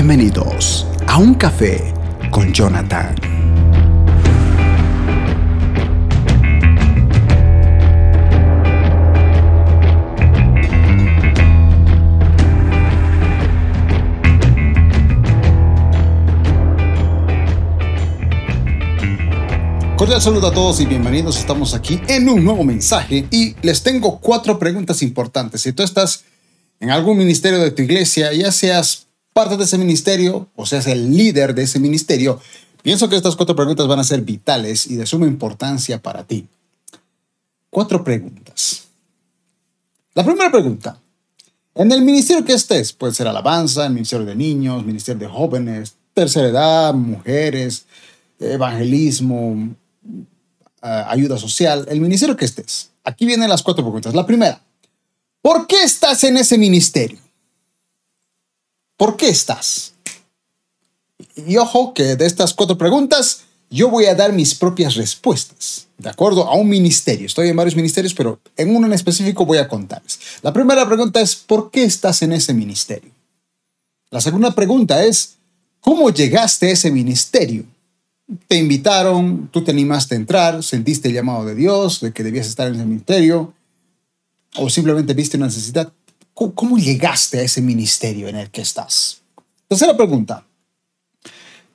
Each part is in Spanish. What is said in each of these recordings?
Bienvenidos a un café con Jonathan. Cordial saludo a todos y bienvenidos. Estamos aquí en un nuevo mensaje y les tengo cuatro preguntas importantes. Si tú estás en algún ministerio de tu iglesia, ya seas parte de ese ministerio o seas el líder de ese ministerio, pienso que estas cuatro preguntas van a ser vitales y de suma importancia para ti. Cuatro preguntas. La primera pregunta. En el ministerio que estés, puede ser alabanza, el ministerio de niños, ministerio de jóvenes, tercera edad, mujeres, evangelismo, eh, ayuda social, el ministerio que estés. Aquí vienen las cuatro preguntas. La primera, ¿Por qué estás en ese ministerio? ¿Por qué estás? Y ojo que de estas cuatro preguntas yo voy a dar mis propias respuestas, de acuerdo a un ministerio. Estoy en varios ministerios, pero en uno en específico voy a contarles. La primera pregunta es, ¿por qué estás en ese ministerio? La segunda pregunta es, ¿cómo llegaste a ese ministerio? Te invitaron, tú te animaste a entrar, sentiste el llamado de Dios, de que debías estar en ese ministerio, o simplemente viste una necesidad. ¿Cómo, llegaste a ese ministerio en el que estás? Tercera pregunta.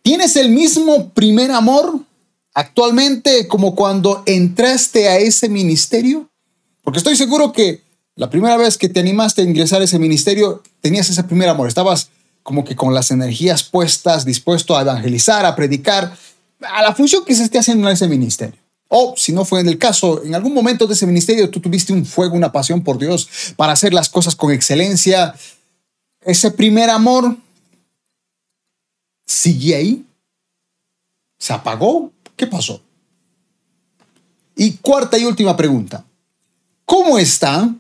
¿Tienes el mismo primer amor actualmente como cuando entraste a ese ministerio? Porque estoy seguro que la primera vez que te animaste a ingresar a ese ministerio, tenías ese primer amor. Estabas como que con las energías puestas, dispuesto a evangelizar, a predicar, a la función que se esté haciendo en ese ministerio. O si no fue en el caso, en algún momento de ese ministerio tú tuviste un fuego, una pasión por Dios para hacer las cosas con excelencia. Ese primer amor sigue ahí. ¿Se apagó? ¿Qué pasó? Y cuarta y última pregunta. ¿Cómo está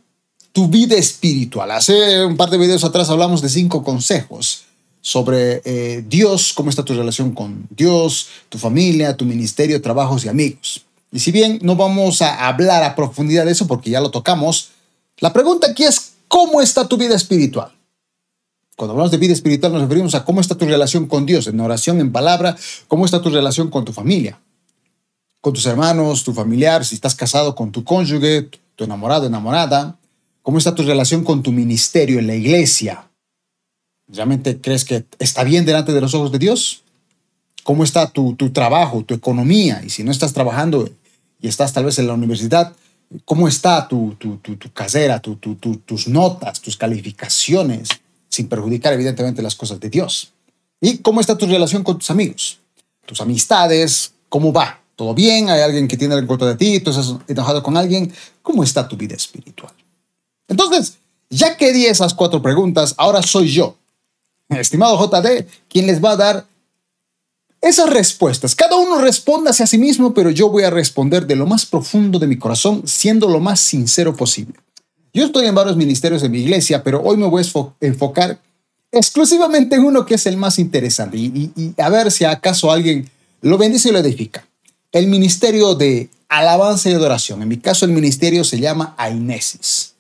tu vida espiritual? Hace un par de videos atrás hablamos de cinco consejos sobre eh, Dios, cómo está tu relación con Dios, tu familia, tu ministerio, trabajos y amigos. Y si bien no vamos a hablar a profundidad de eso porque ya lo tocamos, la pregunta aquí es, ¿cómo está tu vida espiritual? Cuando hablamos de vida espiritual nos referimos a cómo está tu relación con Dios, en oración, en palabra, cómo está tu relación con tu familia, con tus hermanos, tu familiar, si estás casado con tu cónyuge, tu enamorado, enamorada, cómo está tu relación con tu ministerio en la iglesia. ¿Realmente crees que está bien delante de los ojos de Dios? ¿Cómo está tu, tu trabajo, tu economía? Y si no estás trabajando, y estás tal vez en la universidad, ¿cómo está tu, tu, tu, tu casera, tus notas, tus calificaciones, sin perjudicar evidentemente las cosas de Dios? ¿Y cómo está tu relación con tus amigos? Tus amistades, ¿cómo va? ¿Todo bien? ¿Hay alguien que tiene en contra de ti? ¿Tú estás enojado con alguien? ¿Cómo está tu vida espiritual? Entonces, ya que di esas cuatro preguntas, ahora soy yo, estimado JD, quien les va a dar esas respuestas. Cada uno responda hacia sí mismo, pero yo voy a responder de lo más profundo de mi corazón, siendo lo más sincero posible. Yo estoy en varios ministerios de mi iglesia, pero hoy me voy a enfocar exclusivamente en uno que es el más interesante y, a ver si acaso alguien lo bendice y lo edifica. El ministerio de alabanza y adoración. En mi caso, el ministerio se llama Ainesis.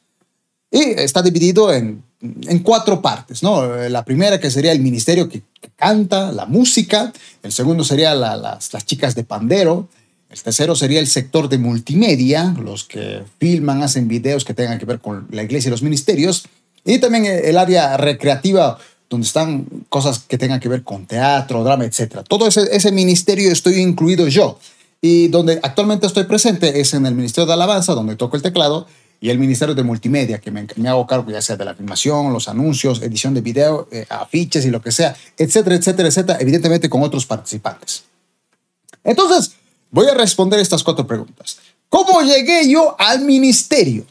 Y está dividido en en cuatro partes, ¿no? La primera que sería el ministerio que, canta, la música, el segundo sería las, chicas de pandero, el tercero sería el sector de multimedia, los que filman, hacen videos que tengan que ver con la iglesia y los ministerios, y también el área recreativa, donde están cosas que tengan que ver con teatro, drama, etc. Todo ese, ese ministerio estoy incluido yo. Y donde actualmente estoy presente es en el Ministerio de Alabanza, donde toco el teclado, y el Ministerio de Multimedia, que me, hago cargo ya sea de la filmación, los anuncios, edición de video, eh, afiches y lo que sea, etcétera, etcétera, etcétera, evidentemente con otros participantes. Entonces, voy a responder estas cuatro preguntas. ¿Cómo llegué yo al ministerio?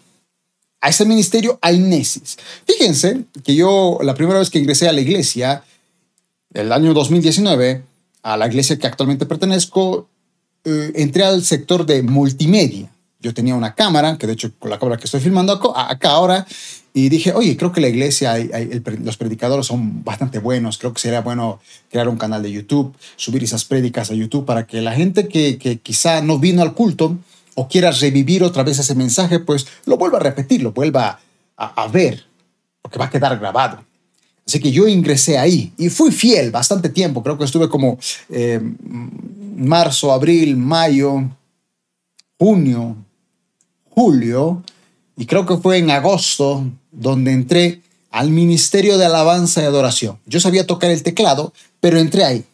A ese ministerio Ainesis. Fíjense que yo, la primera vez que ingresé a la iglesia, el año 2019, a la iglesia que actualmente pertenezco, eh, entré al sector de multimedia yo tenía una cámara, que de hecho con la cámara que estoy filmando acá ahora, y dije, oye, creo que la iglesia, los predicadores son bastante buenos, creo que sería bueno crear un canal de YouTube, subir esas prédicas a YouTube para que la gente que, que quizá no vino al culto o quiera revivir otra vez ese mensaje, pues lo vuelva a repetir, lo vuelva a, a ver, porque va a quedar grabado. Así que yo ingresé ahí y fui fiel bastante tiempo. Creo que estuve como eh, marzo, abril, mayo, junio, julio. Y creo que fue en agosto donde entré al Ministerio de Alabanza y Adoración. Yo sabía tocar el teclado, pero entré ahí.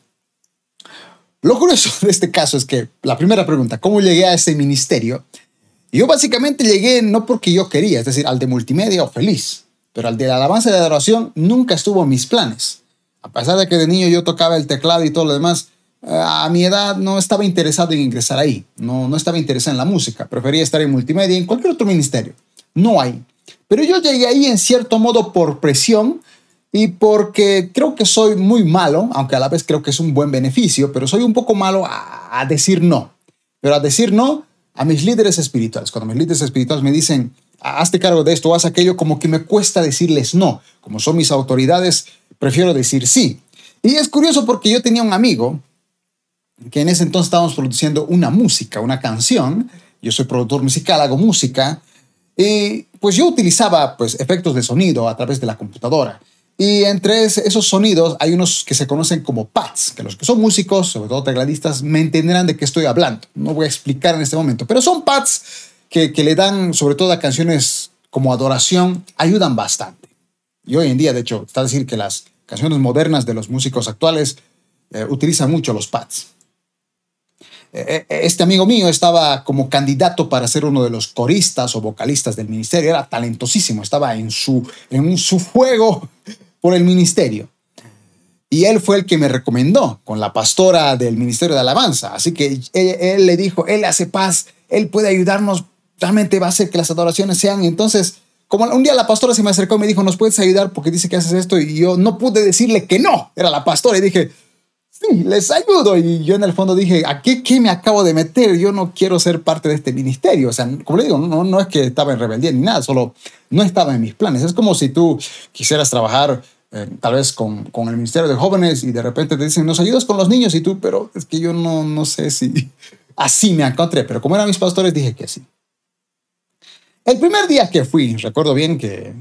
Lo curioso de este caso es que la primera pregunta, ¿cómo llegué a ese ministerio? Yo básicamente llegué no porque yo quería, es decir, al de multimedia o feliz, pero al de la alabanza y adoración nunca estuvo en mis planes. A pesar de que de niño yo tocaba el teclado y todo lo demás, a mi edad no estaba interesado en ingresar ahí, no, no estaba interesado en la música, prefería estar en multimedia, en cualquier otro ministerio. No hay. Pero yo llegué ahí en cierto modo por presión y porque creo que soy muy malo, aunque a la vez creo que es un buen beneficio, pero soy un poco malo a, a decir no. Pero a decir no a mis líderes espirituales. Cuando mis líderes espirituales me dicen, hazte cargo de esto, haz aquello, como que me cuesta decirles no. Como son mis autoridades, prefiero decir sí. Y es curioso porque yo tenía un amigo que en ese entonces estábamos produciendo una música, una canción. Yo soy productor musical, hago música. Y pues yo utilizaba pues efectos de sonido a través de la computadora. Y entre esos sonidos hay unos que se conocen como pads, que los que son músicos, sobre todo tecladistas, me entenderán de qué estoy hablando. No voy a explicar en este momento, pero son pads que, le dan, sobre todo a canciones como adoración, ayudan bastante. Y hoy en día, de hecho, está decir que las canciones modernas de los músicos actuales eh, utilizan mucho los pads. Eh, eh, este amigo mío estaba como candidato para ser uno de los coristas o vocalistas del ministerio, era talentosísimo, estaba en su, en su fuego por el ministerio. Y él fue el que me recomendó con la pastora del Ministerio de Alabanza. Así que él, le dijo, él hace paz, él puede ayudarnos, realmente va a hacer que las adoraciones sean. Entonces, como un día la pastora se me acercó y me dijo, ¿nos puedes ayudar porque dice que haces esto? Y yo no pude decirle que no, era la pastora. Y dije, sí, les ayudo. Y yo en el fondo dije, ¿a qué, me acabo de meter? Yo no quiero ser parte de este ministerio. O sea, como le digo, no, no es que estaba en rebeldía ni nada, solo no estaba en mis planes. Es como si tú quisieras trabajar eh, tal vez con, con, el Ministerio de Jóvenes y de repente te dicen, nos ayudas con los niños y tú, pero es que yo no, no sé si así me encontré, pero como eran mis pastores dije que sí. El primer día que fui, recuerdo bien que,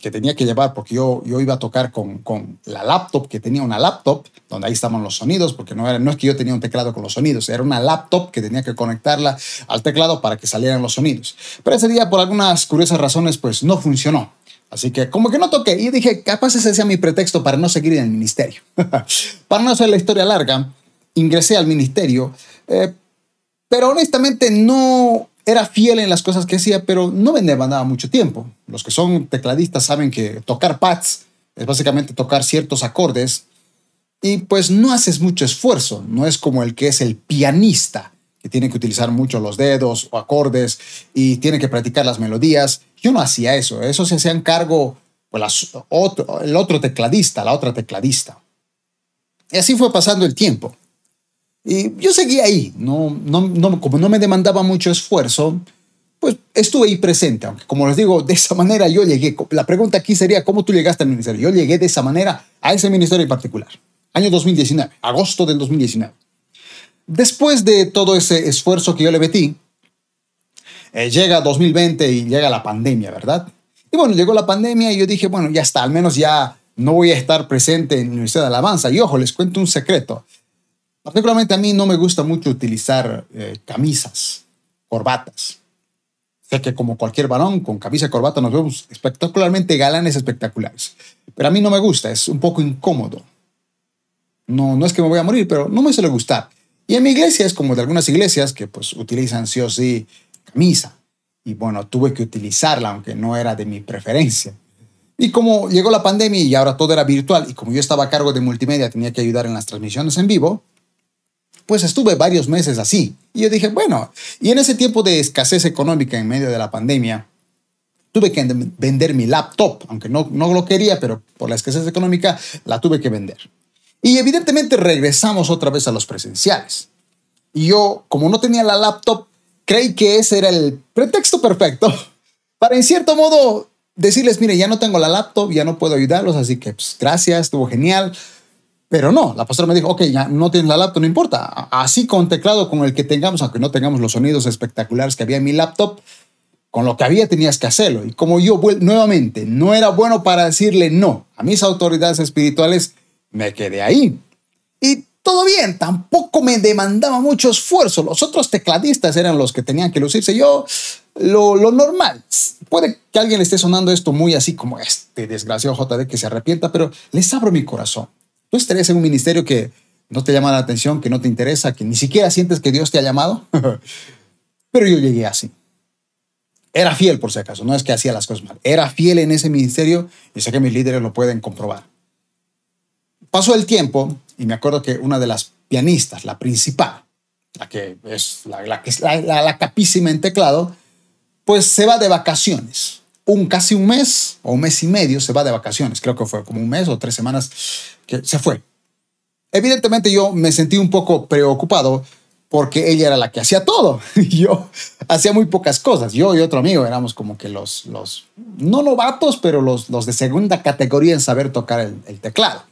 que, tenía que llevar, porque yo, yo iba a tocar con, con, la laptop, que tenía una laptop, donde ahí estaban los sonidos, porque no, era, no es que yo tenía un teclado con los sonidos, era una laptop que tenía que conectarla al teclado para que salieran los sonidos. Pero ese día, por algunas curiosas razones, pues no funcionó. Así que como que no toqué y dije, capaz ese sea mi pretexto para no seguir en el ministerio. para no hacer la historia larga, ingresé al ministerio, eh, pero honestamente no era fiel en las cosas que hacía, pero no me demandaba mucho tiempo. Los que son tecladistas saben que tocar pads es básicamente tocar ciertos acordes y pues no haces mucho esfuerzo, no es como el que es el pianista que tiene que utilizar mucho los dedos o acordes y tiene que practicar las melodías. Yo no hacía eso, eso se hacía en cargo pues, el otro tecladista, la otra tecladista. Y así fue pasando el tiempo. Y yo seguía ahí, no, no, no, como no me demandaba mucho esfuerzo, pues estuve ahí presente, aunque como les digo, de esa manera yo llegué. La pregunta aquí sería, ¿cómo tú llegaste al ministerio? Yo llegué de esa manera a ese ministerio en particular, año 2019, agosto del 2019. Después de todo ese esfuerzo que yo le metí, eh, llega 2020 y llega la pandemia, ¿verdad? Y bueno, llegó la pandemia y yo dije, bueno, ya está, al menos ya no voy a estar presente en la Universidad de Alabanza. Y ojo, les cuento un secreto. Particularmente a mí no me gusta mucho utilizar eh, camisas, corbatas. Sé que como cualquier varón, con camisa y corbata nos vemos espectacularmente galanes espectaculares. Pero a mí no me gusta, es un poco incómodo. No, no es que me voy a morir, pero no me suele gustar. Y en mi iglesia es como de algunas iglesias que pues utilizan sí o sí camisa. Y bueno, tuve que utilizarla, aunque no era de mi preferencia. Y como llegó la pandemia y ahora todo era virtual, y como yo estaba a cargo de multimedia, tenía que ayudar en las transmisiones en vivo, pues estuve varios meses así. Y yo dije, bueno, y en ese tiempo de escasez económica en medio de la pandemia, tuve que vender mi laptop, aunque no, no lo quería, pero por la escasez económica la tuve que vender. Y evidentemente regresamos otra vez a los presenciales. Y yo, como no tenía la laptop, creí que ese era el pretexto perfecto para en cierto modo decirles, mire, ya no tengo la laptop, ya no puedo ayudarlos, así que pues, gracias, estuvo genial. Pero no, la pastora me dijo, ok, ya no tienes la laptop, no importa. Así con teclado con el que tengamos, aunque no tengamos los sonidos espectaculares que había en mi laptop, con lo que había tenías que hacerlo. Y como yo nuevamente no era bueno para decirle no a mis autoridades espirituales, me quedé ahí. Y todo bien, tampoco me demandaba mucho esfuerzo. Los otros tecladistas eran los que tenían que lucirse. Yo, lo, normal. Puede que alguien le esté sonando esto muy así como este desgraciado JD que se arrepienta, pero les abro mi corazón. Tú estarías en un ministerio que no te llama la atención, que no te interesa, que ni siquiera sientes que Dios te ha llamado. pero yo llegué así. Era fiel, por si acaso, no es que hacía las cosas mal. Era fiel en ese ministerio y sé que mis líderes lo pueden comprobar. Pasó el tiempo y me acuerdo que una de las pianistas, la principal, la que es la, es la, capísima en teclado, pues se va de vacaciones. Un casi un mes o un mes y medio se va de vacaciones. Creo que fue como un mes o tres semanas que se fue. Evidentemente yo me sentí un poco preocupado porque ella era la que hacía todo. Yo hacía muy pocas cosas. Yo y otro amigo éramos como que los, los no novatos, pero los, los de segunda categoría en saber tocar el teclado.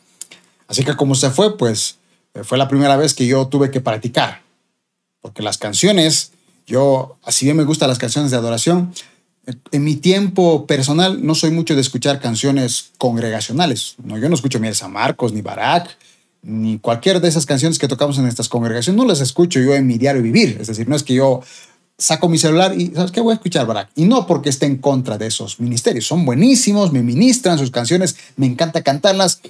Así que como se fue, pues eh, fue la primera vez que yo tuve que practicar. Porque las canciones, yo, así bien me gustan las canciones de adoración, en mi tiempo personal no soy mucho de escuchar canciones congregacionales. No, yo no escucho ni San Marcos, ni Barak, ni cualquier de esas canciones que tocamos en estas congregaciones. No las escucho yo en mi diario vivir. Es decir, no es que yo saco mi celular y, ¿sabes qué? Voy a escuchar Barak. Y no porque esté en contra de esos ministerios. Son buenísimos, me ministran sus canciones, me encanta cantarlas,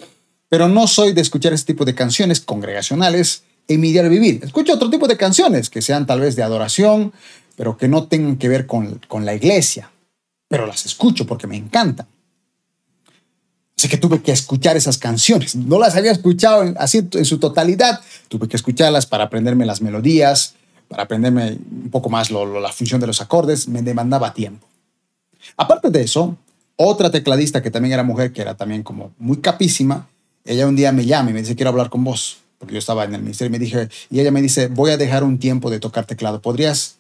pero no soy de escuchar ese tipo de canciones congregacionales en mi diario vivir. Escucho otro tipo de canciones que sean tal vez de adoración, pero que no tengan que ver con, con la iglesia. Pero las escucho porque me encantan. Así que tuve que escuchar esas canciones. No las había escuchado en, así en su totalidad. Tuve que escucharlas para aprenderme las melodías, para aprenderme un poco más la función de los acordes. Me demandaba tiempo. Aparte de eso, otra tecladista que también era mujer, que era también como muy capísima, ella un día me llama y me dice, quiero hablar con vos, porque yo estaba en el ministerio me dije, y ella me dice, voy a dejar un tiempo de tocar teclado, ¿podrías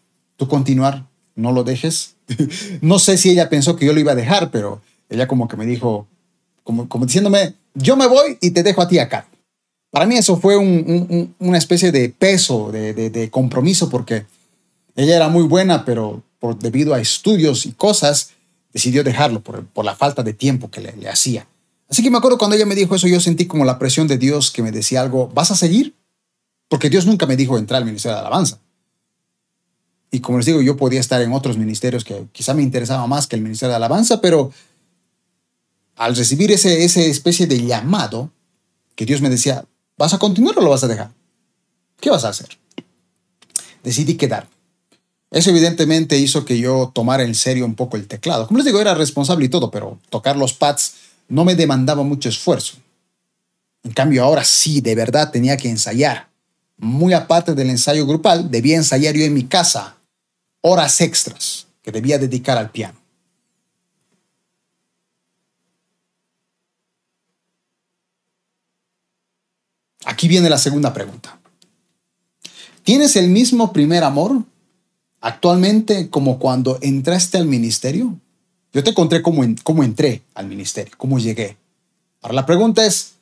continuar? No lo dejes. no sé si ella pensó que yo lo iba a dejar, pero ella como que me dijo, como, diciéndome, yo me voy y te dejo a ti acá. Para mí eso fue una especie de peso, de, compromiso, porque ella era muy buena, pero debido a estudios y cosas, decidió dejarlo por, por la falta de tiempo que le hacía. Así que me acuerdo cuando ella me dijo eso, yo sentí como la presión de Dios que me decía algo, ¿vas a seguir? Porque Dios nunca me dijo entrar al Ministerio de Alabanza. Y como les digo, yo podía estar en otros ministerios que quizá me interesaba más que el Ministerio de Alabanza, pero al recibir ese, ese especie de llamado, que Dios me decía, ¿vas a continuar o lo vas a dejar? ¿Qué vas a hacer? Decidí quedar. Eso evidentemente hizo que yo tomara en serio un poco el teclado. Como les digo, era responsable y todo, pero tocar los pads no me demandaba mucho esfuerzo. En cambio, ahora sí, de verdad tenía que ensayar. Muy aparte del ensayo grupal, debía ensayar yo en mi casa horas extras que debía dedicar al piano. Aquí viene la segunda pregunta. ¿Tienes el mismo primer amor actualmente como cuando entraste al ministerio? Yo te conté cómo, cómo entré al ministerio, cómo llegué. Ahora la pregunta es,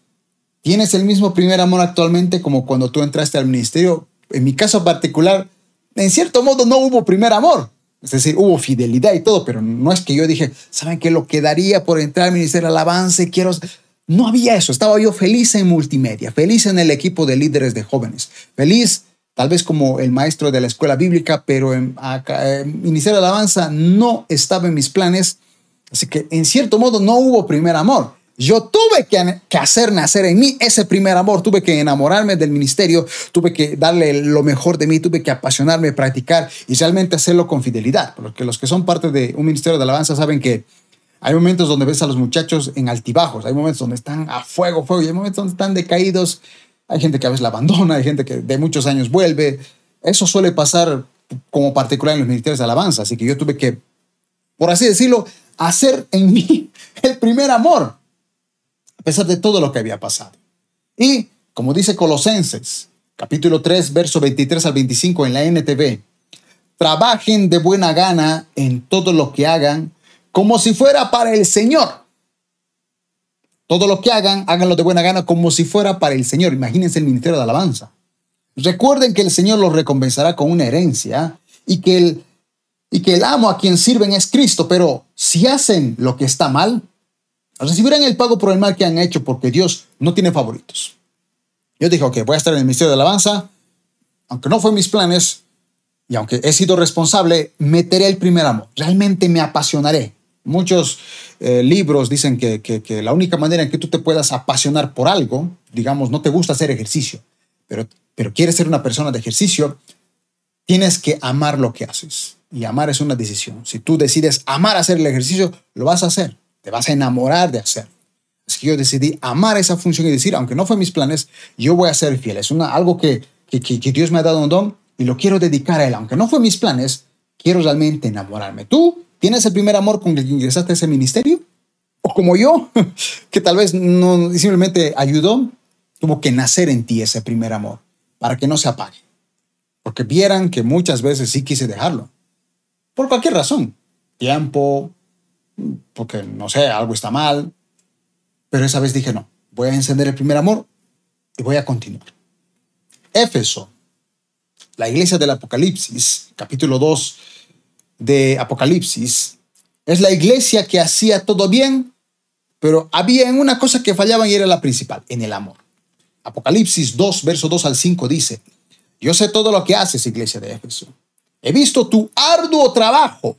¿tienes el mismo primer amor actualmente como cuando tú entraste al ministerio? En mi caso particular, en cierto modo no hubo primer amor. Es decir, hubo fidelidad y todo, pero no es que yo dije, ¿saben qué? Lo quedaría por entrar al ministerio del avance, quiero... No había eso, estaba yo feliz en multimedia, feliz en el equipo de líderes de jóvenes, feliz tal vez como el maestro de la escuela bíblica, pero en, Ministerio de Alabanza no estaba en mis planes. Así que en cierto modo no hubo primer amor. Yo tuve que, que, hacer nacer en mí ese primer amor, tuve que enamorarme del ministerio, tuve que darle lo mejor de mí, tuve que apasionarme, practicar y realmente hacerlo con fidelidad. Porque los que son parte de un ministerio de alabanza saben que hay momentos donde ves a los muchachos en altibajos, hay momentos donde están a fuego, fuego, y hay momentos donde están decaídos, hay gente que a veces la abandona, hay gente que de muchos años vuelve. Eso suele pasar como particular en los ministerios de alabanza. Así que yo tuve que, por así decirlo, hacer en mí el primer amor, a pesar de todo lo que había pasado. Y, como dice Colosenses, capítulo 3, verso 23 al 25 en la NTV, trabajen de buena gana en todo lo que hagan, como si fuera para el Señor todo lo que hagan, háganlo de buena gana como si fuera para el Señor. Imagínense el ministerio de alabanza. Recuerden que el Señor los recompensará con una herencia y que el y que el amo a quien sirven es Cristo, pero si hacen lo que está mal, recibirán el pago por el mal que han hecho porque Dios no tiene favoritos. Yo dije, ok, voy a estar en el Ministerio de Alabanza, aunque no fue mis planes y aunque he sido responsable, meteré el primer amor, realmente me apasionaré. Muchos eh, libros dicen que, que la única manera en que tú te puedas apasionar por algo, digamos, no te gusta hacer ejercicio, pero, pero quieres ser una persona de ejercicio, tienes que amar lo que haces. Y amar es una decisión. Si tú decides amar hacer el ejercicio, lo vas a hacer. Te vas a enamorar de hacer. Así que yo decidí amar esa función y decir, aunque no fue mis planes, yo voy a ser fiel. Es una, algo que, que, que Dios me ha dado un don y lo quiero dedicar a Él. Aunque no fue mis planes, quiero realmente enamorarme. ¿Tú tienes el primer amor con el que ingresaste a ese ministerio? ¿O como yo, que tal vez no simplemente ayudó? Tuvo que nacer en ti ese primer amor para que no se apague. Porque vieran que muchas veces sí quise dejarlo por cualquier razón. Tiempo, porque no sé, algo está mal. Pero esa vez dije, no, voy a encender el primer amor y voy a continuar. Éfeso, la iglesia del Apocalipsis, capítulo 2 de Apocalipsis, es la iglesia que hacía todo bien, pero había una cosa que fallaba y era la principal, en el amor. Apocalipsis 2, verso 2 al 5 dice, yo sé todo lo que haces, iglesia de Éfeso He visto tu arduo trabajo,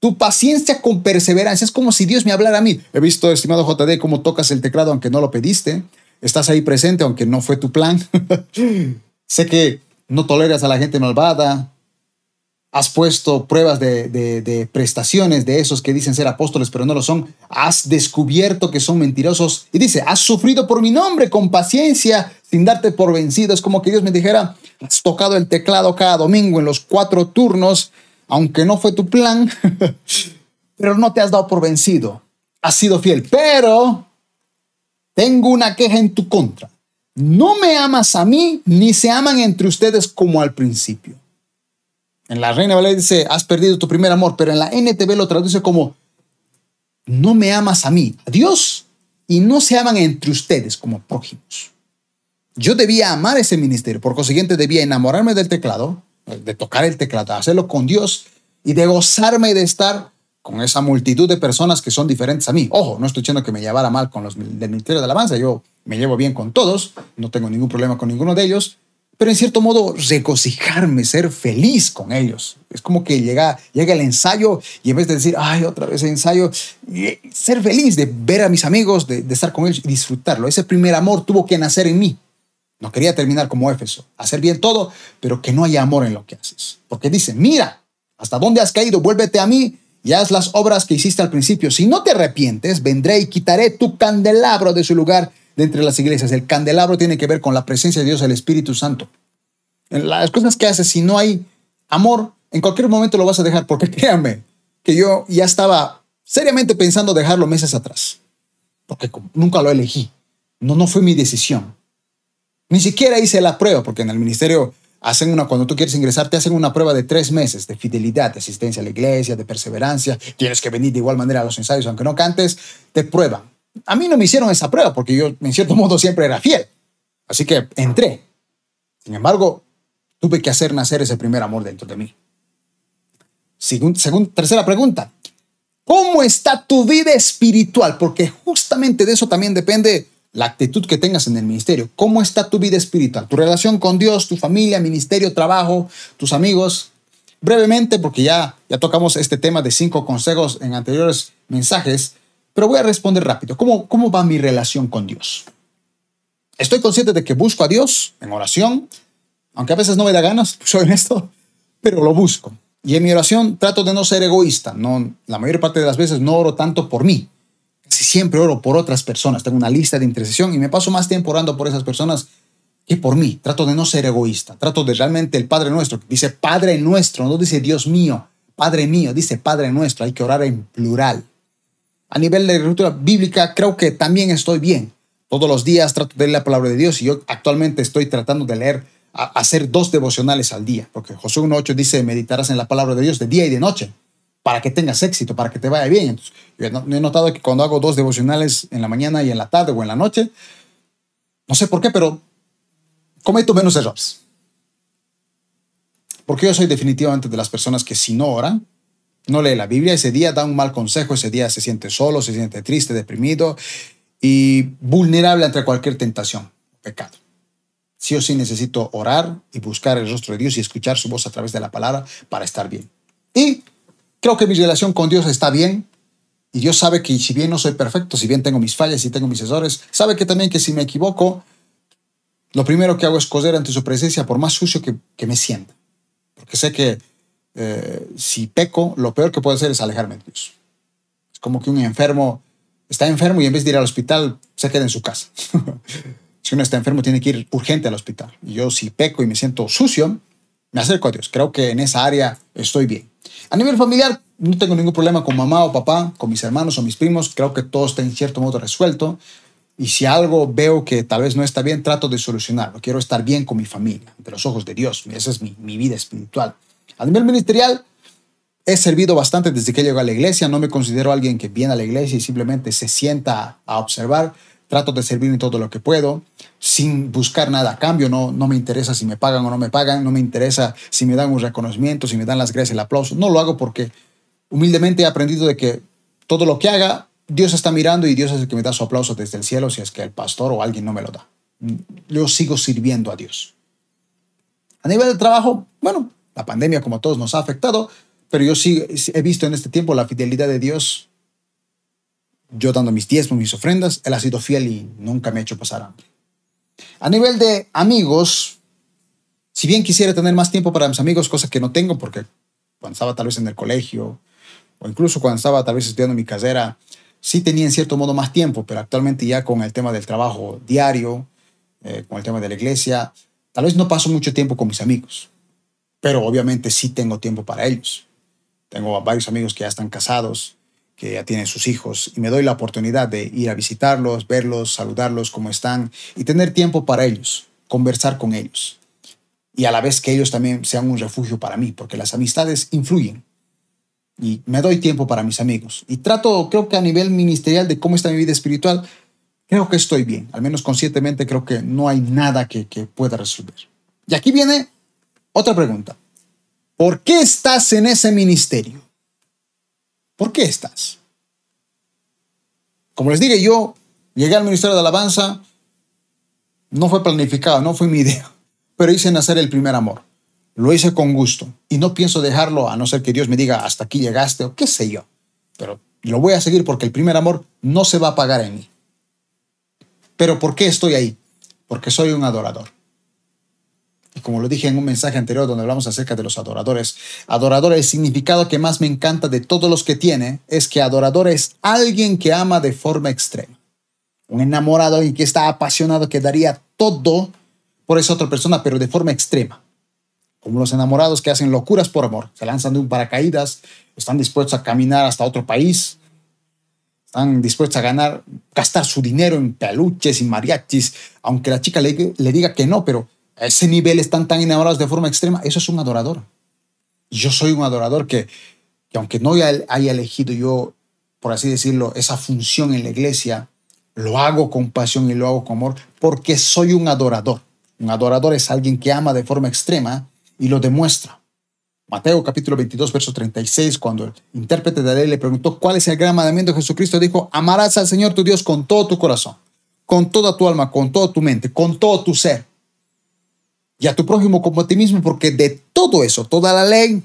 tu paciencia con perseverancia. Es como si Dios me hablara a mí. He visto, estimado JD, cómo tocas el teclado aunque no lo pediste. Estás ahí presente aunque no fue tu plan. sé que no toleras a la gente malvada, has puesto pruebas de, prestaciones de esos que dicen ser apóstoles, pero no lo son. Has descubierto que son mentirosos. Y dice, has sufrido por mi nombre con paciencia, sin darte por vencido. Es como que Dios me dijera, has tocado el teclado cada domingo en los cuatro turnos, aunque no fue tu plan, pero no te has dado por vencido. Has sido fiel, pero tengo una queja en tu contra. No me amas a mí, ni se aman entre ustedes como al principio. En la Reina Valera dice, has perdido tu primer amor, pero en la NTV lo traduce como, no me amas a mí, a Dios, y no se aman entre ustedes como prójimos. Yo debía amar ese ministerio, por consiguiente debía enamorarme del teclado, de tocar el teclado, hacerlo con Dios y de gozarme de estar con esa multitud de personas que son diferentes a mí. Ojo, no estoy diciendo que me llevara mal con los del Ministerio de Alabanza, yo me llevo bien con todos, no tengo ningún problema con ninguno de ellos, pero en cierto modo regocijarme, ser feliz con ellos. Es como que llega, llega el ensayo y en vez de decir, ay, otra vez ensayo, ser feliz de ver a mis amigos, de, de estar con ellos y disfrutarlo. Ese primer amor tuvo que nacer en mí. No quería terminar como Éfeso, hacer bien todo, pero que no haya amor en lo que haces. Porque dice, mira, hasta dónde has caído, vuélvete a mí y haz las obras que hiciste al principio. Si no te arrepientes, vendré y quitaré tu candelabro de su lugar de entre las iglesias. El candelabro tiene que ver con la presencia de Dios, el Espíritu Santo. Las cosas que haces, si no hay amor, en cualquier momento lo vas a dejar, porque créanme que yo ya estaba seriamente pensando dejarlo meses atrás, porque nunca lo elegí. No, no fue mi decisión. Ni siquiera hice la prueba, porque en el ministerio hacen una, cuando tú quieres ingresar, te hacen una prueba de tres meses de fidelidad, de asistencia a la iglesia, de perseverancia. Tienes que venir de igual manera a los ensayos, aunque no cantes, te prueban. A mí no me hicieron esa prueba porque yo, en cierto modo, siempre era fiel. Así que entré. Sin embargo, tuve que hacer nacer ese primer amor dentro de mí. Según, tercera pregunta, ¿cómo está tu vida espiritual? Porque justamente de eso también depende la actitud que tengas en el ministerio. ¿Cómo está tu vida espiritual? Tu relación con Dios, tu familia, ministerio, trabajo, tus amigos. Brevemente, porque ya, ya tocamos este tema de cinco consejos en anteriores mensajes, pero voy a responder rápido. ¿Cómo, ¿Cómo va mi relación con Dios? Estoy consciente de que busco a Dios en oración, aunque a veces no me da ganas, soy honesto, pero lo busco. Y en mi oración trato de no ser egoísta. No, la mayor parte de las veces no oro tanto por mí. Casi siempre oro por otras personas. Tengo una lista de intercesión y me paso más tiempo orando por esas personas que por mí. Trato de no ser egoísta. Trato de realmente el Padre nuestro. Dice Padre nuestro, no dice Dios mío, Padre mío, dice Padre nuestro. Hay que orar en plural a nivel de lectura bíblica, creo que también estoy bien. Todos los días trato de leer la palabra de Dios y yo actualmente estoy tratando de leer, hacer dos devocionales al día, porque Josué 1.8 dice, meditarás en la palabra de Dios de día y de noche, para que tengas éxito, para que te vaya bien. Entonces, yo he notado que cuando hago dos devocionales en la mañana y en la tarde o en la noche, no sé por qué, pero cometo menos errores. Porque yo soy definitivamente de las personas que si no oran, no lee la Biblia, ese día da un mal consejo, ese día se siente solo, se siente triste, deprimido y vulnerable ante cualquier tentación, pecado. Sí o sí necesito orar y buscar el rostro de Dios y escuchar su voz a través de la palabra para estar bien. Y creo que mi relación con Dios está bien. Y Dios sabe que si bien no soy perfecto, si bien tengo mis fallas y tengo mis errores, sabe que también que si me equivoco, lo primero que hago es coser ante su presencia por más sucio que, me sienta. Porque sé que eh, si peco, lo peor que puedo hacer es alejarme de Dios. Es como que un enfermo está enfermo y en vez de ir al hospital, se queda en su casa. si uno está enfermo, tiene que ir urgente al hospital. Y yo si peco y me siento sucio, me acerco a Dios. Creo que en esa área estoy bien. A nivel familiar, no tengo ningún problema con mamá o papá, con mis hermanos o mis primos. Creo que todo está en cierto modo resuelto. Y si algo veo que tal vez no está bien, trato de solucionarlo. Quiero estar bien con mi familia, ante los ojos de Dios. Esa es mi, vida espiritual. A nivel ministerial, he servido bastante desde que llego a la iglesia. No me considero alguien que viene a la iglesia y simplemente se sienta a observar. Trato de servir en todo lo que puedo, sin buscar nada a cambio. No, no me interesa si me pagan o no me pagan. No me interesa si me dan un reconocimiento, si me dan las gracias, el aplauso. No lo hago porque humildemente he aprendido de que todo lo que haga, Dios está mirando y Dios es el que me da su aplauso desde el cielo si es que el pastor o alguien no me lo da. Yo sigo sirviendo a Dios. A nivel de trabajo, bueno, la pandemia, como todos, nos ha afectado, pero yo sí he visto en este tiempo la fidelidad de Dios. Yo dando mis diezmos, mis ofrendas, Él ha sido fiel y nunca me ha hecho pasar hambre. A nivel de amigos, si bien quisiera tener más tiempo para mis amigos, cosa que no tengo porque cuando estaba tal vez en el colegio o incluso cuando estaba tal vez estudiando mi carrera, sí tenía en cierto modo más tiempo, pero actualmente ya con el tema del trabajo diario, eh, con el tema de la iglesia, tal vez no paso mucho tiempo con mis amigos pero obviamente sí tengo tiempo para ellos. Tengo varios amigos que ya están casados, que ya tienen sus hijos, y me doy la oportunidad de ir a visitarlos, verlos, saludarlos, cómo están, y tener tiempo para ellos, conversar con ellos. Y a la vez que ellos también sean un refugio para mí, porque las amistades influyen. Y me doy tiempo para mis amigos. Y trato, creo que a nivel ministerial de cómo está mi vida espiritual, creo que estoy bien. Al menos conscientemente creo que no hay nada que, que pueda resolver. Y aquí viene otra pregunta. ¿Por qué estás en ese ministerio? ¿Por qué estás? Como les dije, yo llegué al Ministerio de Alabanza, no fue planificado, no fue mi idea, pero hice nacer el primer amor. Lo hice con gusto y no pienso dejarlo a no ser que Dios me diga hasta aquí llegaste o qué sé yo. Pero lo voy a seguir porque el primer amor no se va a apagar en mí. Pero ¿por qué estoy ahí? Porque soy un adorador. Como lo dije en un mensaje anterior donde hablamos acerca de los adoradores, adorador, el significado que más me encanta de todos los que tiene es que adorador es alguien que ama de forma extrema. Un enamorado, y que está apasionado, que daría todo por esa otra persona, pero de forma extrema. Como los enamorados que hacen locuras por amor, se lanzan de un paracaídas, están dispuestos a caminar hasta otro país, están dispuestos a ganar, gastar su dinero en peluches y mariachis, aunque la chica le, le diga que no, pero ese nivel están tan enamorados de forma extrema, eso es un adorador. Yo soy un adorador que, aunque no haya elegido yo, por así decirlo, esa función en la iglesia, lo hago con pasión y lo hago con amor porque soy un adorador. Un adorador es alguien que ama de forma extrema y lo demuestra. Mateo capítulo 22, verso 36, cuando el intérprete de la ley le preguntó cuál es el gran mandamiento de Jesucristo, dijo, amarás al Señor tu Dios con todo tu corazón, con toda tu alma, con toda tu mente, con todo tu ser y a tu prójimo como a ti mismo, porque de todo eso, toda la ley,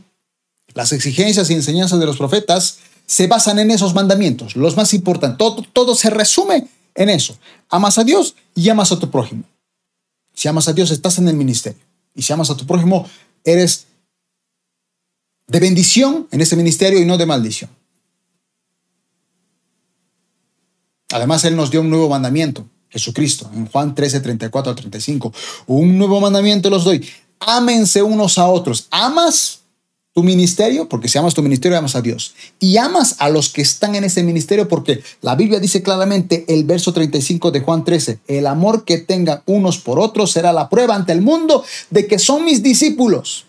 las exigencias y enseñanzas de los profetas se basan en esos mandamientos, los más importantes. Todo, todo se resume en eso. Amas a Dios y amas a tu prójimo. Si amas a Dios, estás en el ministerio. Y si amas a tu prójimo, eres de bendición en ese ministerio y no de maldición. Además, Él nos dio un nuevo mandamiento. Jesucristo, en Juan 13, 34 al 35. Un nuevo mandamiento los doy. Ámense unos a otros. ¿Amas tu ministerio? Porque si amas tu ministerio, amas a Dios. Y amas a los que están en ese ministerio porque la Biblia dice claramente, el verso 35 de Juan 13, el amor que tengan unos por otros será la prueba ante el mundo de que son mis discípulos.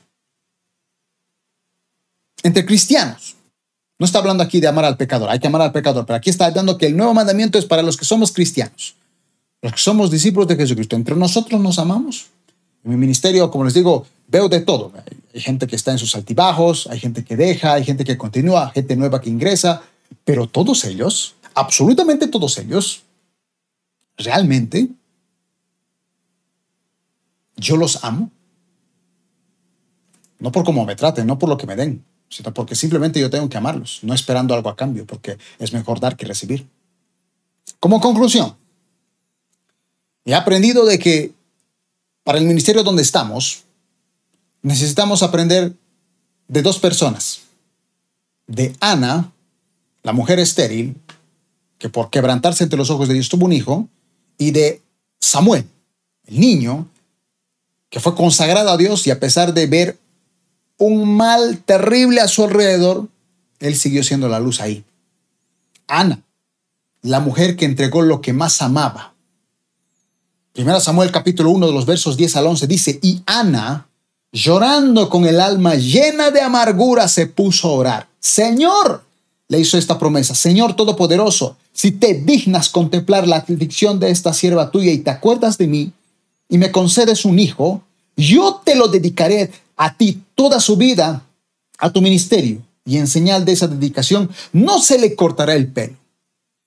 Entre cristianos. No está hablando aquí de amar al pecador, hay que amar al pecador, pero aquí está hablando que el nuevo mandamiento es para los que somos cristianos. Somos discípulos de Jesucristo, entre nosotros nos amamos. En mi ministerio, como les digo, veo de todo. hay gente que está en sus altibajos, hay gente que deja, hay gente que continúa, gente nueva que ingresa, pero todos ellos, absolutamente todos ellos, realmente, yo los amo. No por cómo me traten, no por lo que me den, sino porque simplemente yo tengo que amarlos, no esperando algo a cambio, porque es mejor dar que recibir. Como conclusión, he aprendido de que para el ministerio donde estamos, necesitamos aprender de dos personas. De Ana, la mujer estéril, que por quebrantarse entre los ojos de Dios tuvo un hijo, y de Samuel, el niño, que fue consagrado a Dios y a pesar de ver un mal terrible a su alrededor, él siguió siendo la luz ahí. Ana, la mujer que entregó lo que más amaba. Primera Samuel capítulo 1 de los versos 10 al 11 dice, y Ana, llorando con el alma llena de amargura, se puso a orar. Señor, le hizo esta promesa, Señor Todopoderoso, si te dignas contemplar la aflicción de esta sierva tuya y te acuerdas de mí y me concedes un hijo, yo te lo dedicaré a ti toda su vida, a tu ministerio, y en señal de esa dedicación no se le cortará el pelo.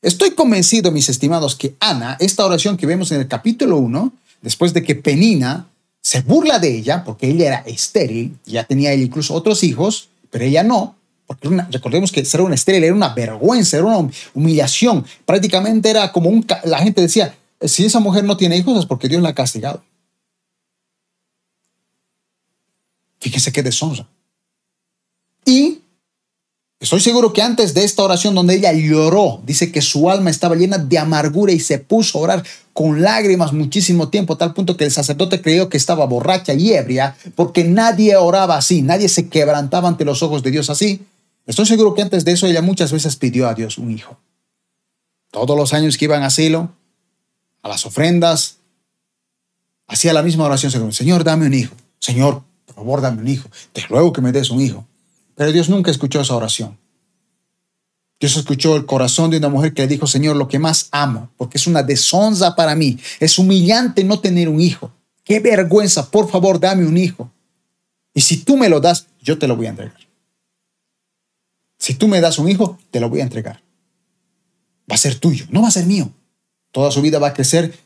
Estoy convencido, mis estimados, que Ana, esta oración que vemos en el capítulo 1, después de que Penina se burla de ella, porque ella era estéril, ya tenía incluso otros hijos, pero ella no, porque recordemos que ser una estéril era una vergüenza, era una humillación, prácticamente era como un, la gente decía, si esa mujer no tiene hijos es porque Dios la ha castigado. Fíjense qué deshonra. Y estoy seguro que antes de esta oración donde ella lloró, dice que su alma estaba llena de amargura y se puso a orar con lágrimas muchísimo tiempo, a tal punto que el sacerdote creyó que estaba borracha y ebria, porque nadie oraba así, nadie se quebrantaba ante los ojos de Dios así. Estoy seguro que antes de eso ella muchas veces pidió a Dios un hijo. Todos los años que iban a asilo, a las ofrendas, hacía la misma oración, Señor, dame un hijo. Señor, por favor, dame un hijo. Te ruego que me des un hijo. Pero Dios nunca escuchó esa oración. Dios escuchó el corazón de una mujer que le dijo, Señor, lo que más amo, porque es una deshonra para mí. Es humillante no tener un hijo. Qué vergüenza. Por favor, dame un hijo. Y si tú me lo das, yo te lo voy a entregar. Si tú me das un hijo, te lo voy a entregar. Va a ser tuyo, no va a ser mío. Toda su vida va a crecer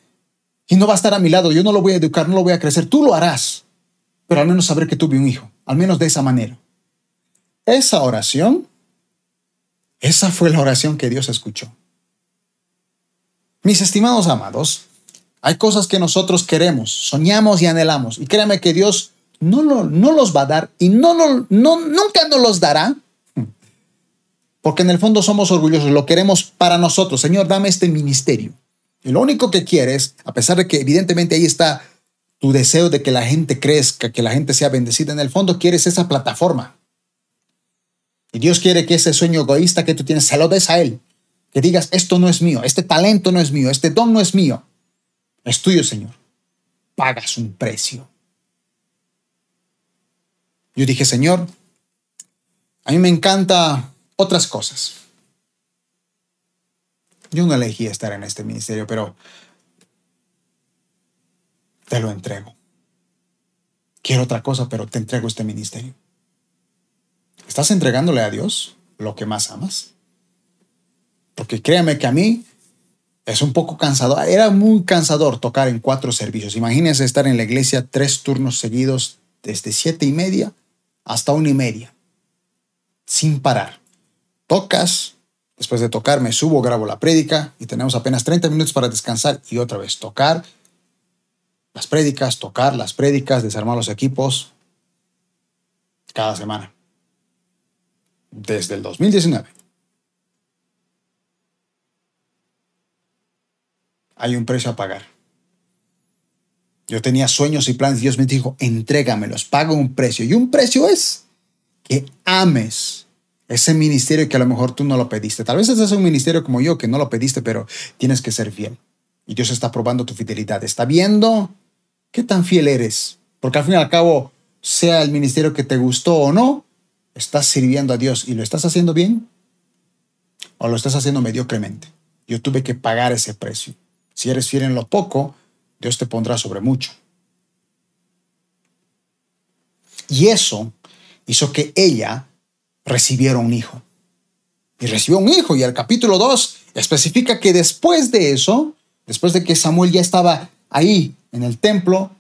y no va a estar a mi lado. Yo no lo voy a educar, no lo voy a crecer. Tú lo harás pero al menos saber que tuve un hijo, al menos de esa manera. Esa oración, esa fue la oración que Dios escuchó. Mis estimados amados, hay cosas que nosotros queremos, soñamos y anhelamos, y créame que Dios no, no los va a dar y no, no, nunca nos los dará, porque en el fondo somos orgullosos, lo queremos para nosotros. Señor, dame este ministerio. Y lo único que quieres, a pesar de que evidentemente ahí está tu deseo de que la gente crezca, que la gente sea bendecida, en el fondo quieres esa plataforma. Y Dios quiere que ese sueño egoísta que tú tienes se lo des a Él. Que digas, esto no es mío, este talento no es mío, este don no es mío. Es tuyo, Señor. Pagas un precio. Yo dije, Señor, a mí me encanta otras cosas. Yo no elegí estar en este ministerio, pero te lo entrego. Quiero otra cosa, pero te entrego este ministerio. ¿Estás entregándole a Dios lo que más amas? Porque créame que a mí es un poco cansador. Era muy cansador tocar en cuatro servicios. Imagínense estar en la iglesia tres turnos seguidos desde siete y media hasta una y media, sin parar. Tocas, después de tocar me subo, grabo la prédica y tenemos apenas 30 minutos para descansar y otra vez tocar las prédicas, tocar las prédicas, desarmar los equipos cada semana. Desde el 2019. Hay un precio a pagar. Yo tenía sueños y planes. Dios me dijo, entrégamelos, paga un precio. Y un precio es que ames ese ministerio que a lo mejor tú no lo pediste. Tal vez es un ministerio como yo que no lo pediste, pero tienes que ser fiel. Y Dios está probando tu fidelidad. Está viendo ¿Qué tan fiel eres? Porque al fin y al cabo, sea el ministerio que te gustó o no, estás sirviendo a Dios y lo estás haciendo bien o lo estás haciendo mediocremente. Yo tuve que pagar ese precio. Si eres fiel en lo poco, Dios te pondrá sobre mucho. Y eso hizo que ella recibiera un hijo. Y recibió un hijo. Y el capítulo 2 especifica que después de eso, después de que Samuel ya estaba ahí en el templo,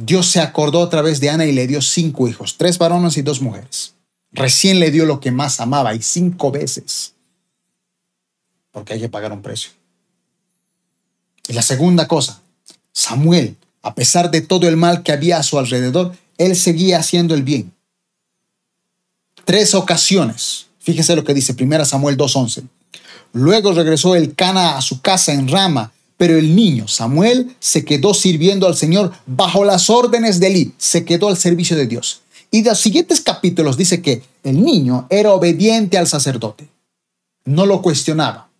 Dios se acordó a través de Ana y le dio cinco hijos, tres varones y dos mujeres. Recién le dio lo que más amaba y cinco veces. Porque hay que pagar un precio. Y la segunda cosa, Samuel, a pesar de todo el mal que había a su alrededor, él seguía haciendo el bien. Tres ocasiones. Fíjese lo que dice 1 Samuel 2.11. Luego regresó el Cana a su casa en Rama, pero el niño Samuel se quedó sirviendo al Señor bajo las órdenes de Eli, se quedó al servicio de Dios. Y de los siguientes capítulos dice que el niño era obediente al sacerdote, no lo cuestionaba.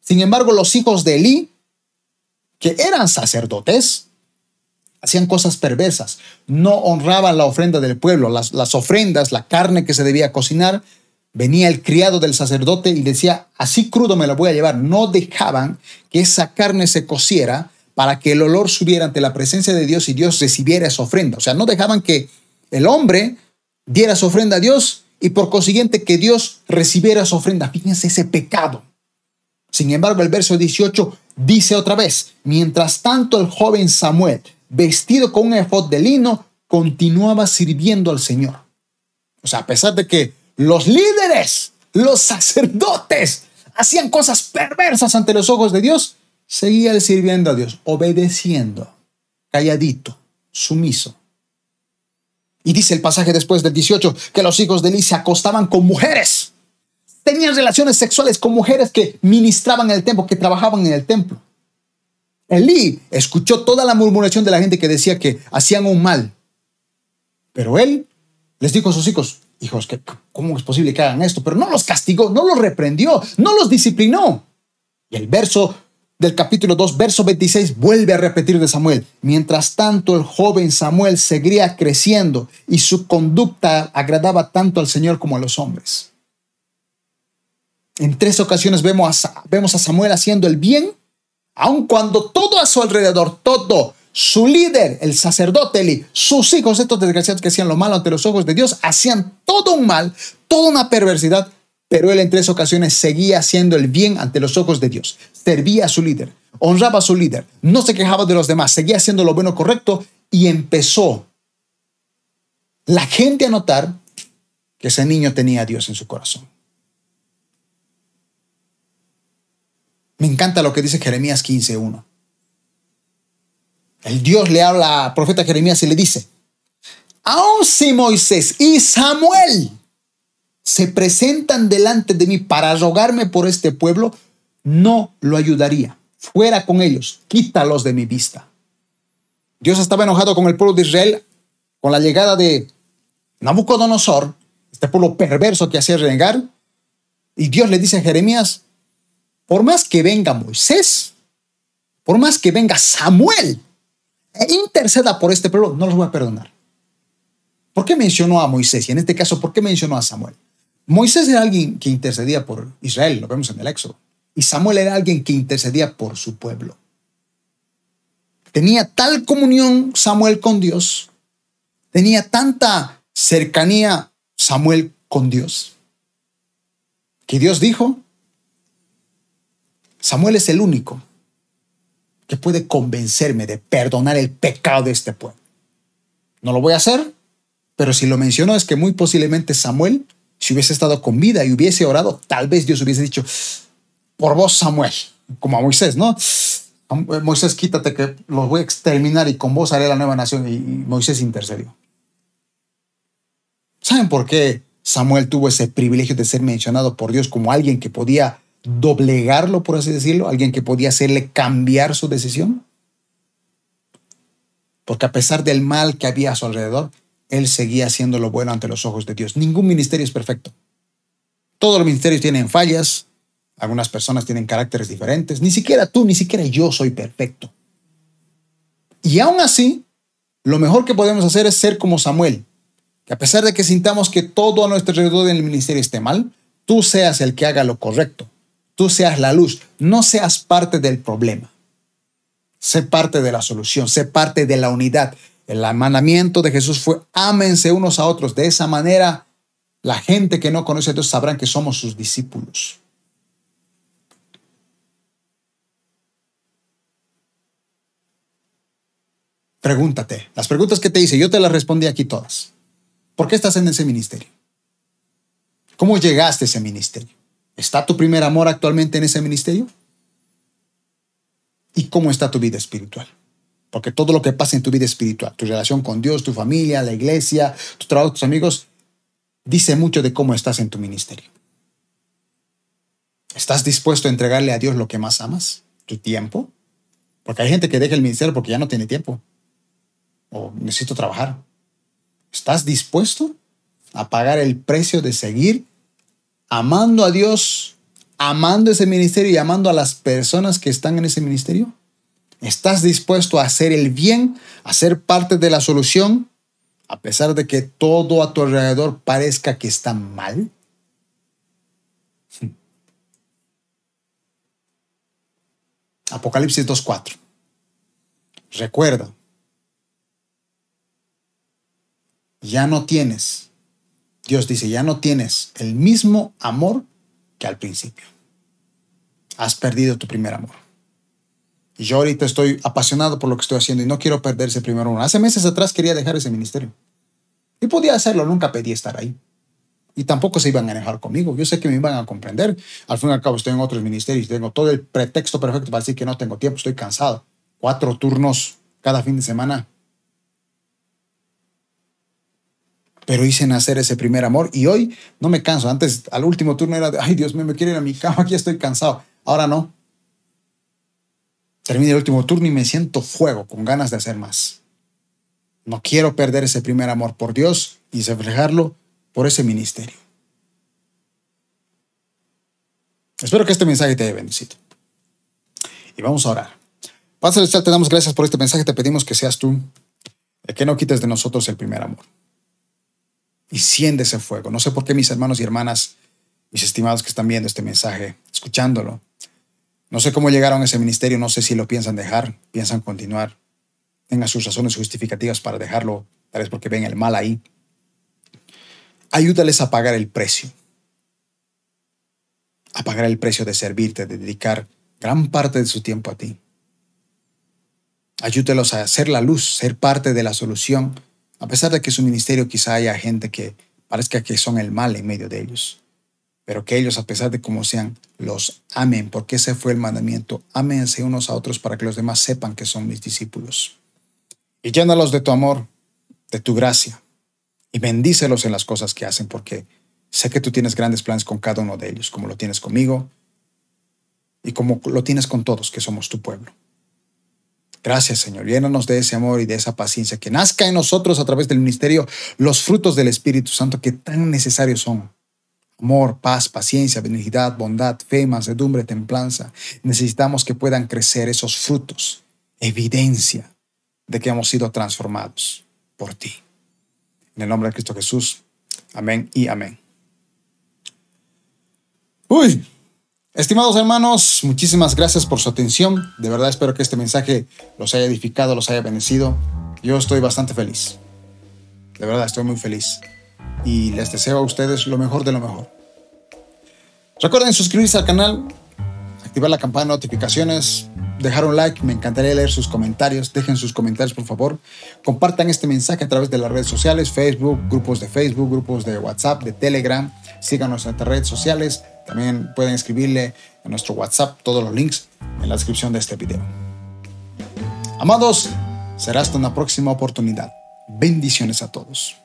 Sin embargo, los hijos de Eli, que eran sacerdotes, hacían cosas perversas, no honraban la ofrenda del pueblo, las, las ofrendas, la carne que se debía cocinar, venía el criado del sacerdote y decía, así crudo me lo voy a llevar. No dejaban que esa carne se cociera para que el olor subiera ante la presencia de Dios y Dios recibiera esa ofrenda. O sea, no dejaban que el hombre diera su ofrenda a Dios y por consiguiente que Dios recibiera su ofrenda. Fíjense ese pecado. Sin embargo, el verso 18 dice otra vez, mientras tanto el joven Samuel, vestido con un efod de lino, continuaba sirviendo al Señor. O sea, a pesar de que los líderes, los sacerdotes, hacían cosas perversas ante los ojos de Dios, seguía sirviendo a Dios, obedeciendo, calladito, sumiso. Y dice el pasaje después del 18 que los hijos de Eli se acostaban con mujeres. Tenían relaciones sexuales con mujeres que ministraban en el templo, que trabajaban en el templo. Elí escuchó toda la murmuración de la gente que decía que hacían un mal. Pero él les dijo a sus hijos, hijos, ¿cómo es posible que hagan esto? Pero no los castigó, no los reprendió, no los disciplinó. Y el verso del capítulo 2, verso 26, vuelve a repetir de Samuel. Mientras tanto, el joven Samuel seguía creciendo y su conducta agradaba tanto al Señor como a los hombres. En tres ocasiones vemos a, vemos a Samuel haciendo el bien, aun cuando todo a su alrededor, todo su líder, el sacerdote Eli, sus hijos, estos desgraciados que hacían lo malo ante los ojos de Dios, hacían todo un mal, toda una perversidad, pero él en tres ocasiones seguía haciendo el bien ante los ojos de Dios. Servía a su líder, honraba a su líder, no se quejaba de los demás, seguía haciendo lo bueno correcto y empezó la gente a notar que ese niño tenía a Dios en su corazón. Me encanta lo que dice Jeremías 15.1. El Dios le habla al profeta Jeremías y le dice, aun si Moisés y Samuel se presentan delante de mí para rogarme por este pueblo, no lo ayudaría. Fuera con ellos, quítalos de mi vista. Dios estaba enojado con el pueblo de Israel con la llegada de Nabucodonosor, este pueblo perverso que hacía renegar. Y Dios le dice a Jeremías, por más que venga Moisés, por más que venga Samuel, interceda por este pueblo, no los voy a perdonar. ¿Por qué mencionó a Moisés? Y en este caso, ¿por qué mencionó a Samuel? Moisés era alguien que intercedía por Israel, lo vemos en el Éxodo. Y Samuel era alguien que intercedía por su pueblo. Tenía tal comunión Samuel con Dios, tenía tanta cercanía Samuel con Dios, que Dios dijo, Samuel es el único que puede convencerme de perdonar el pecado de este pueblo. No lo voy a hacer, pero si lo menciono es que muy posiblemente Samuel, si hubiese estado con vida y hubiese orado, tal vez Dios hubiese dicho, por vos Samuel, como a Moisés, ¿no? Moisés, quítate que los voy a exterminar y con vos haré la nueva nación. Y Moisés intercedió. ¿Saben por qué Samuel tuvo ese privilegio de ser mencionado por Dios como alguien que podía doblegarlo, por así decirlo, alguien que podía hacerle cambiar su decisión. Porque a pesar del mal que había a su alrededor, él seguía haciendo lo bueno ante los ojos de Dios. Ningún ministerio es perfecto. Todos los ministerios tienen fallas, algunas personas tienen caracteres diferentes, ni siquiera tú, ni siquiera yo soy perfecto. Y aún así, lo mejor que podemos hacer es ser como Samuel, que a pesar de que sintamos que todo a nuestro alrededor en el ministerio esté mal, tú seas el que haga lo correcto tú seas la luz, no seas parte del problema. Sé parte de la solución, sé parte de la unidad. El mandamiento de Jesús fue ámense unos a otros. De esa manera, la gente que no conoce a Dios sabrán que somos sus discípulos. Pregúntate. Las preguntas que te hice, yo te las respondí aquí todas. ¿Por qué estás en ese ministerio? ¿Cómo llegaste a ese ministerio? ¿Está tu primer amor actualmente en ese ministerio? ¿Y cómo está tu vida espiritual? Porque todo lo que pasa en tu vida espiritual, tu relación con Dios, tu familia, la iglesia, tu trabajo, tus amigos, dice mucho de cómo estás en tu ministerio. ¿Estás dispuesto a entregarle a Dios lo que más amas? ¿Tu tiempo? Porque hay gente que deja el ministerio porque ya no tiene tiempo o necesito trabajar. ¿Estás dispuesto a pagar el precio de seguir amando a Dios, amando ese ministerio y amando a las personas que están en ese ministerio? ¿Estás dispuesto a hacer el bien, a ser parte de la solución, a pesar de que todo a tu alrededor parezca que está mal? Apocalipsis 2.4. Recuerda, ya no tienes, Dios dice, ya no tienes el mismo amor que al principio. Has perdido tu primer amor. Y yo ahorita estoy apasionado por lo que estoy haciendo y no quiero perder ese primer amor. Hace meses atrás quería dejar ese ministerio. Y podía hacerlo, nunca pedí estar ahí. Y tampoco se iban a enojar conmigo. Yo sé que me iban a comprender. Al fin y al cabo estoy en otros ministerios. Tengo todo el pretexto perfecto para decir que no tengo tiempo, estoy cansado. Cuatro turnos cada fin de semana. Pero hice nacer ese primer amor y hoy no me canso. Antes, al último turno era de, ay Dios mío, me quiero ir a mi cama, aquí estoy cansado. Ahora no. Termino el último turno y me siento fuego, con ganas de hacer más. No quiero perder ese primer amor por Dios y reflejarlo por ese ministerio. Espero que este mensaje te haya bendecido. Y vamos a orar. Padre Celestial, te damos gracias por este mensaje. Te pedimos que seas tú el que no quites de nosotros el primer amor y siente ese fuego. No sé por qué mis hermanos y hermanas, mis estimados que están viendo este mensaje, escuchándolo, no sé cómo llegaron a ese ministerio, no sé si lo piensan dejar, piensan continuar, tengan sus razones justificativas para dejarlo, tal vez porque ven el mal ahí. Ayúdales a pagar el precio, a pagar el precio de servirte, de dedicar gran parte de su tiempo a ti. Ayúdelos a hacer la luz, ser parte de la solución a pesar de que su ministerio quizá haya gente que parezca que son el mal en medio de ellos, pero que ellos, a pesar de cómo sean, los amen, porque ese fue el mandamiento. Ámense unos a otros para que los demás sepan que son mis discípulos. Y llénalos de tu amor, de tu gracia, y bendícelos en las cosas que hacen, porque sé que tú tienes grandes planes con cada uno de ellos, como lo tienes conmigo y como lo tienes con todos que somos tu pueblo. Gracias, Señor. Llénanos de ese amor y de esa paciencia, que nazca en nosotros a través del ministerio los frutos del Espíritu Santo que tan necesarios son. Amor, paz, paciencia, benignidad, bondad, fe, mansedumbre, templanza. Necesitamos que puedan crecer esos frutos, evidencia de que hemos sido transformados por ti. En el nombre de Cristo Jesús. Amén y amén. Uy, Estimados hermanos, muchísimas gracias por su atención. De verdad espero que este mensaje los haya edificado, los haya bendecido. Yo estoy bastante feliz. De verdad estoy muy feliz. Y les deseo a ustedes lo mejor de lo mejor. Recuerden suscribirse al canal, activar la campana de notificaciones, dejar un like. Me encantaría leer sus comentarios. Dejen sus comentarios, por favor. Compartan este mensaje a través de las redes sociales, Facebook, grupos de Facebook, grupos de WhatsApp, de Telegram. Síganos en nuestras redes sociales también pueden escribirle en nuestro WhatsApp todos los links en la descripción de este video. Amados, será hasta una próxima oportunidad. Bendiciones a todos.